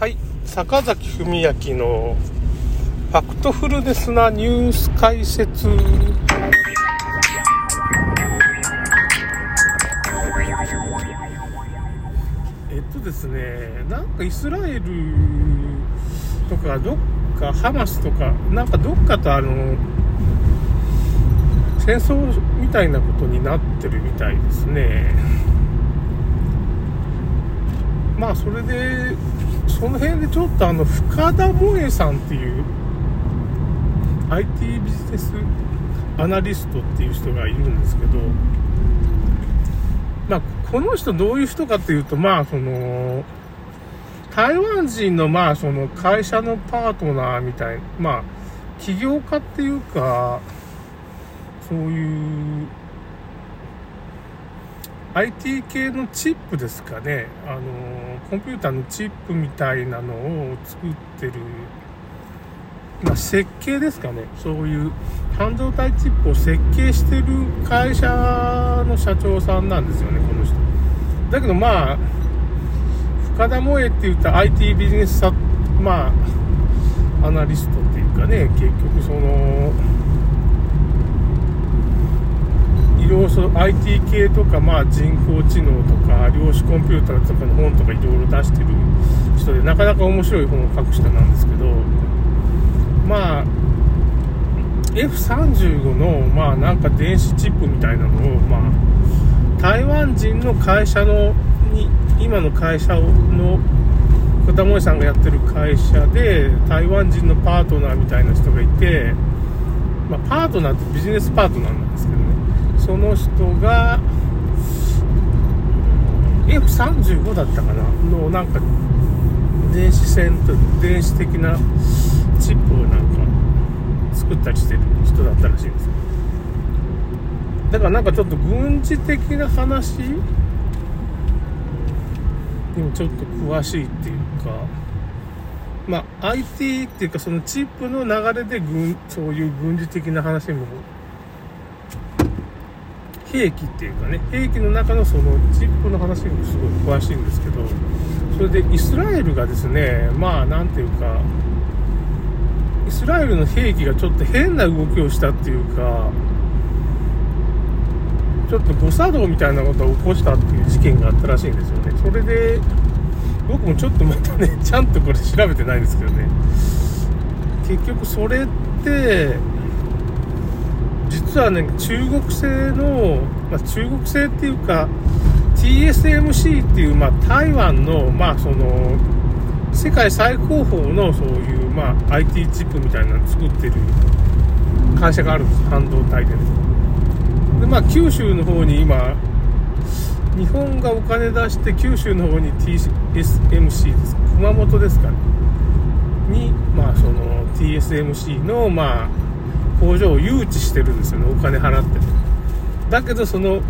はい。坂崎文明のファクトフルネスなニュース解説。えっとですねなんかイスラエルとかどっかハマスとかなんかどっかとあの戦争みたいなことになってるみたいですね。まあそれでその辺でちょっとあの深田萌えさんっていう IT ビジネスアナリストっていう人がいるんですけどまあこの人どういう人かっていうとまあその台湾人のまあその会社のパートナーみたいなまあ起業家っていうかそういう IT 系のチップですかね、あのコンピューターのチップみたいなのを作ってる、まあ、設計ですかね、そういう半導体チップを設計してる会社の社長さんなんですよね、この人。だけどまあ、深田萌えって言った IT ビジネスさ、まあ、アナリストっていうかね、結局その、要素 IT 系とか、まあ、人工知能とか量子コンピューターとかの本とかいろいろ出してる人でなかなか面白い本を書く人なんですけどまあ F35 のまあなんか電子チップみたいなのをまあ台湾人の会社のに今の会社の小田萌さんがやってる会社で台湾人のパートナーみたいな人がいて、まあ、パートナーってビジネスパートナーなんですけどその人が F35 だったかな？のなんか電子線と電子的なチップをなんか作ったりしてる人だったらしいんですよ。だからなんかちょっと軍事的な話？にもちょっと詳しいっていうか。まあ IT っていうかそのチップの流れで軍そういう軍事的な話も兵器っていうかね兵器の中のそのチップの話にもすごい詳しいんですけどそれでイスラエルがですねまあ何ていうかイスラエルの兵器がちょっと変な動きをしたっていうかちょっと誤作動みたいなことを起こしたっていう事件があったらしいんですよね。それで僕もちょっとまたねちゃんとこれ調べてないんですけどね。結局それって実はね中国製の、まあ、中国製っていうか TSMC っていう、まあ、台湾の,、まあその世界最高峰のそういう、まあ、IT チップみたいなの作ってる会社があるんです。半導体でね。でまあ九州の方に今日本がお金出して九州の方に TSMC です。熊本ですかね。にまあその TSMC のまあ工場を誘致してるんですよねお金払って。だけどその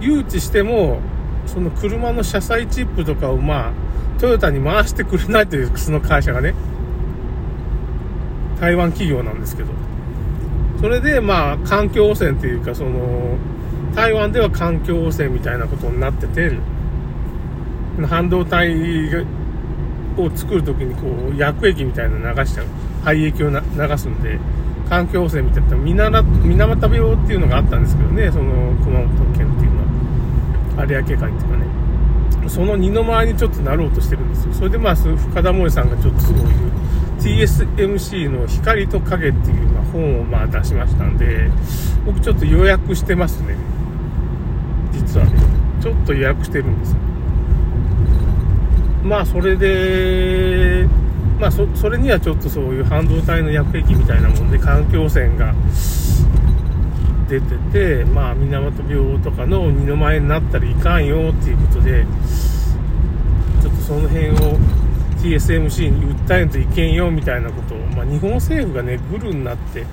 誘致してもその車の車載チップとかをまあトヨタに回してくれないというその会社がね。台湾企業なんですけど。それでまあ環境汚染っていうかその台湾では環境汚染みたいなことになってて半導体を作る時にこう薬液みたいなの流しちゃう。廃液を流すんで。環境汚染みたいな水俣病っていうのがあったんですけどねその熊本県っていうのは。有明海っていうかね。その二の舞にちょっとなろうとしてるんですよ。それでまあ深田萌さんがちょっとそういう TSMC の光と影っていうま本をまあ出しましたんで僕ちょっと予約してますね。実はね。ちょっと予約してるんですよ。まあそれでまあそ、それにはちょっとそういう半導体の薬液みたいなもんで環境汚染が出てて、まあ、水俣病とかの二の舞になったらいかんよっていうことで、ちょっとその辺を TSMC に訴えんといけんよみたいなことを、まあ、日本政府がね、グルになって、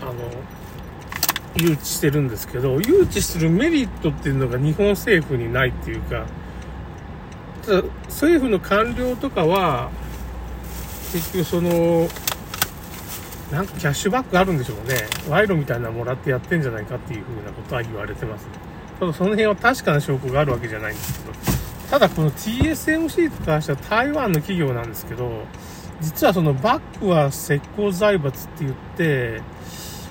あの、誘致してるんですけど、誘致するメリットっていうのが日本政府にないっていうか、ただ政府の官僚とかは、結局その、なんかキャッシュバックあるんでしょうね。賄賂みたいなのもらってやってんじゃないかっていう風なことは言われてます。ねただその辺は確かな証拠があるわけじゃないんですけど、ただこの TSMC とかしては台湾の企業なんですけど、実はそのバックは石膏財閥って言って、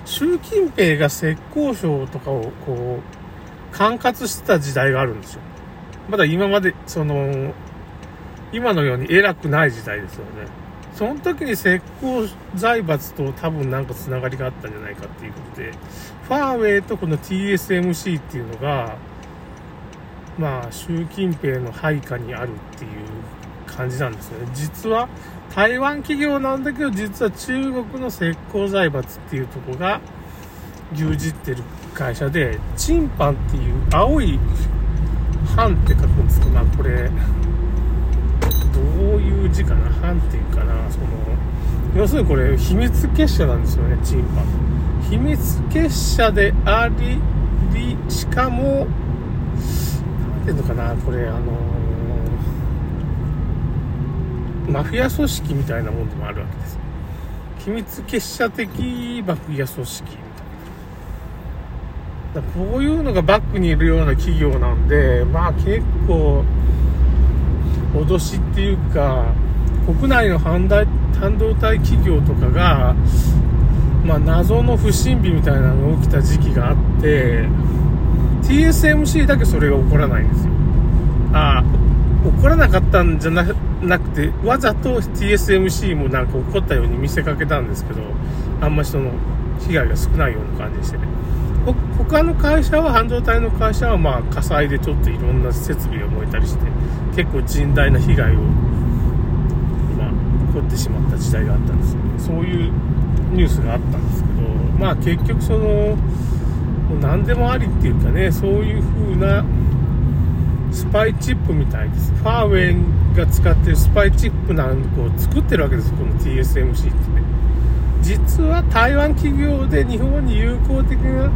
習近平が石膏省とかをこう、管轄してた時代があるんですよ。まだ今まで、その、今のように偉くない時代ですよね。その時に石膏財閥と多分なんかつながりがあったんじゃないかっていうことで、ファーウェイとこの TSMC っていうのが、まあ、習近平の配下にあるっていう感じなんですよね。実は、台湾企業なんだけど、実は中国の石膏財閥っていうとこが牛耳ってる会社で、チンパンっていう青い版って書くんですけど、まあこれ、どういう字かな？版っていう、要するにこれ秘密結社なんですよね、チンパン。秘密結社であり、しかも、なんていうのかなこれ、あのマフィア組織みたいなもんでもあるわけです。秘密結社的マフィア組織みたいな。こういうのがバックにいるような企業なんで、まあ結構、脅しっていうか、国内の犯罪半導体企業とかが、まあ、謎の不審火みたいなのが起きた時期があって、TSMC だけそれが起こらないんですよ。ああ、起こらなかったんじゃなくて、わざと TSMC もなんか起こったように見せかけたんですけど、あんまりその被害が少ないような感じでしてね。他の会社は、半導体の会社はまあ火災でちょっといろんな設備が燃えたりして、結構甚大な被害を、起こってしまった時代があったんですよね。そういうニュースがあったんですけど、まあ結局その、もう何でもありっていうかね、そういう風なスパイチップみたいです。ファーウェイが使ってるスパイチップなんかを作ってるわけです、この TSMC ってね。実は台湾企業で日本に友好的な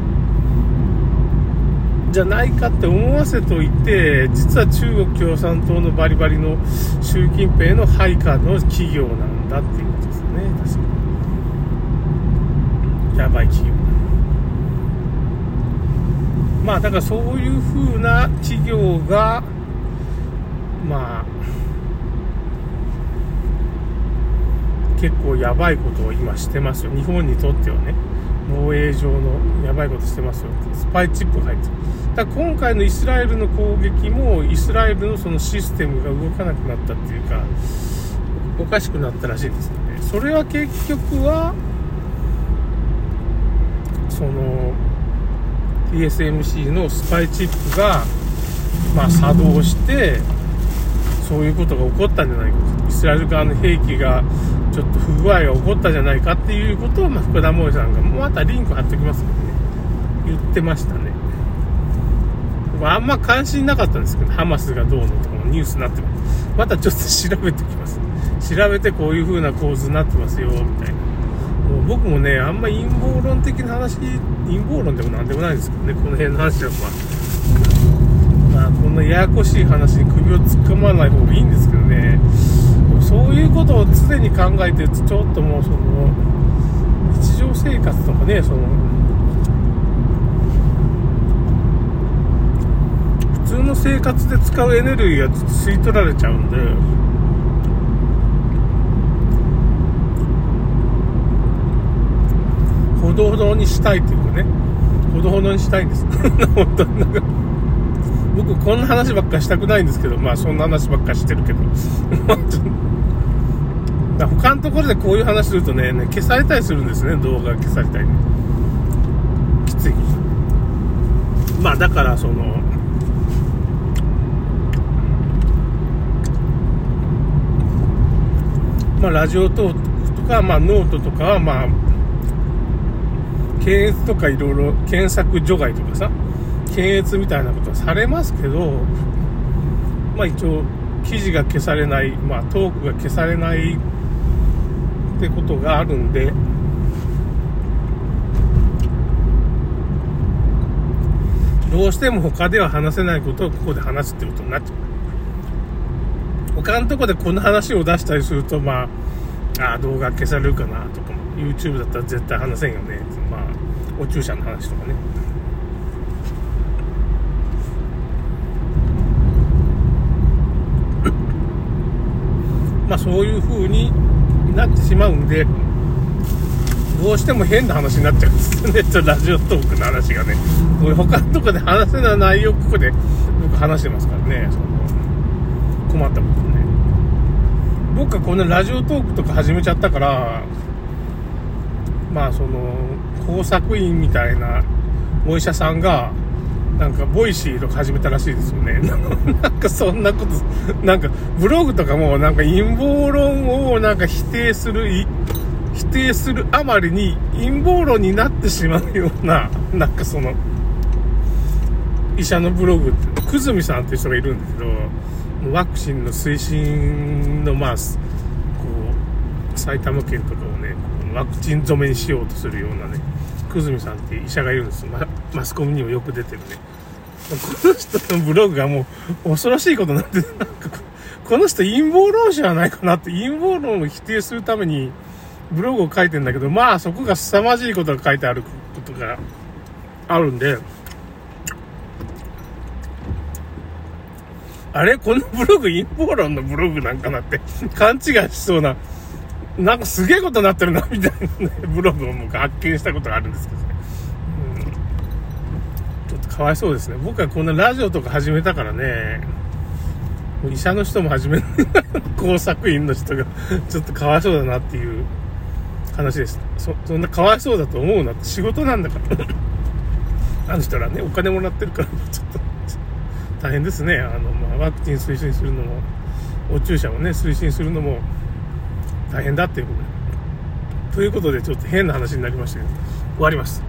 じゃないかって思わせといて、実は中国共産党のバリバリの習近平の配下の企業なんだっていうことですね、確かに。やばい企業。まあだからそういう風な企業が、まあ、結構やばいことを今してますよ。日本にとってはね。防衛上のやばいことしてますよって。スパイチップが入って。だ今回のイスラエルの攻撃もイスラエルのそのシステムが動かなくなったっていうかおかしくなったらしいですよねそれは結局はその TSMC のスパイチップが、ま、作動してそういうことが起こったんじゃないかとイスラエル側の兵器がちょっと不具合が起こったじゃないかっていうことを、まあ、福田萌さんがまたリンク貼っておきますけどね言ってましたねあんま関心なかったんですけど、ハマスがどうのとかもニュースになってます。またちょっと調べてきます。調べてこういう風な構図になってますよ、みたいな。もう僕もね、あんま陰謀論的な話、陰謀論でもなんでもないんですけどね、この辺の話はまあ、まあ、こんなややこしい話に首を突っ込まない方がいいんですけどね、そういうことを常に考えて、ちょっともうその、日常生活とかね、その、普通の生活で使うエネルギーが吸い取られちゃうんで、ほどほどにしたいっていうかね、ほどほどにしたいんです。僕こんな話ばっかしたくないんですけど、まあそんな話ばっかしてるけど、他のところでこういう話するとね、ね消されたりするんですね、動画消されたり、ね。きつい。まあだからその、まあ、ラジオトークとか、まあ、ノートとかは、まあ、検閲とかいろいろ検索除外とかさ、検閲みたいなことはされますけど、まあ一応、記事が消されない、まあトークが消されないってことがあるんで、どうしても他では話せないことをここで話すってことになっちゃう。他のとこでこの話を出したりすると、まあ、あ動画消されるかなとかも、YouTube だったら絶対話せんよね。まあ、お注射の話とかね。まあ、そういう風になってしまうんで、どうしても変な話になっちゃうんですね、ちょラジオトークの話がね。これ他のとこで話せない内容、ここで僕話してますからね、困ったことね。僕はこのラジオトークとか始めちゃったから、まあその、工作員みたいなお医者さんが、なんか、ボイシーとか始めたらしいですよね。なんか、そんなこと、なんか、ブログとかも、なんか、陰謀論を、なんか、否定する、否定するあまりに、陰謀論になってしまうような、なんかその、医者のブログって、久住さんっていう人がいるんですけど、ワクチンの推進の、まあ、こう、埼玉県とかをね、ワクチン染めにしようとするようなね、久住さんっていう医者がいるんです。マスコミにもよく出てるね。この人のブログがもう恐ろしいことになってなんかこの人陰謀論者じゃないかなって陰謀論を否定するためにブログを書いてんだけど、まあそこが凄まじいことが書いてあることがあるんで、あれ？このブログ陰謀論のブログなんかなって勘違いしそうななんかすげえことになってるな、みたいなね、ブログを僕発見したことがあるんですけどね。うん。ちょっとかわいそうですね。僕はこんなラジオとか始めたからね、もう医者の人も始めない 工作員の人がちょっとかわいそうだなっていう話です。そ、そんなかわいそうだと思うなって仕事なんだから あの人らね、お金もらってるから、ちょっと大変ですね。あの、まあ、ワクチン推進するのも、お注射をね、推進するのも、大変だっていうことで。ということで、ちょっと変な話になりましたけど、終わります。